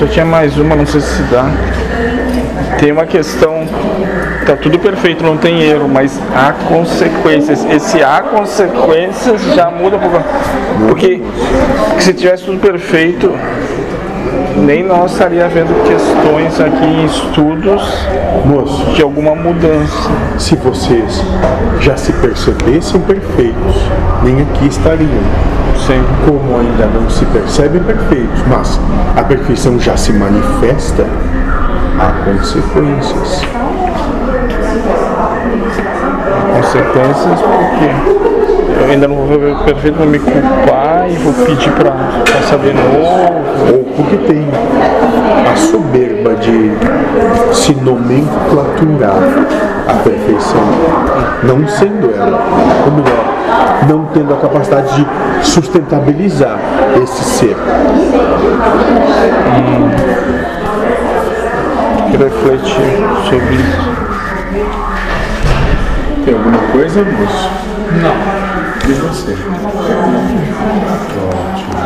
Só tinha mais uma, não sei se dá. Tem uma questão, tá tudo perfeito, não tem erro, mas há consequências. Esse há consequências já muda um pouco. Porque se tivesse tudo perfeito, nem nós estaria vendo questões aqui em estudos Moço, de alguma mudança. se vocês já se percebessem perfeitos, nem aqui estariam. Sim. Como ainda não se percebem perfeitos, mas a perfeição já se manifesta, há consequências. Consequências porque eu ainda não vou ver perfeito, vou me culpar e vou pedir pra saber novo. Ou porque tem a soberba de se nomenclaturar a perfeição, não sendo ela, ou melhor, não tendo a capacidade de sustentabilizar esse ser. refletir sobre isso. Tem alguma coisa, moço? Não. E você? Ótimo.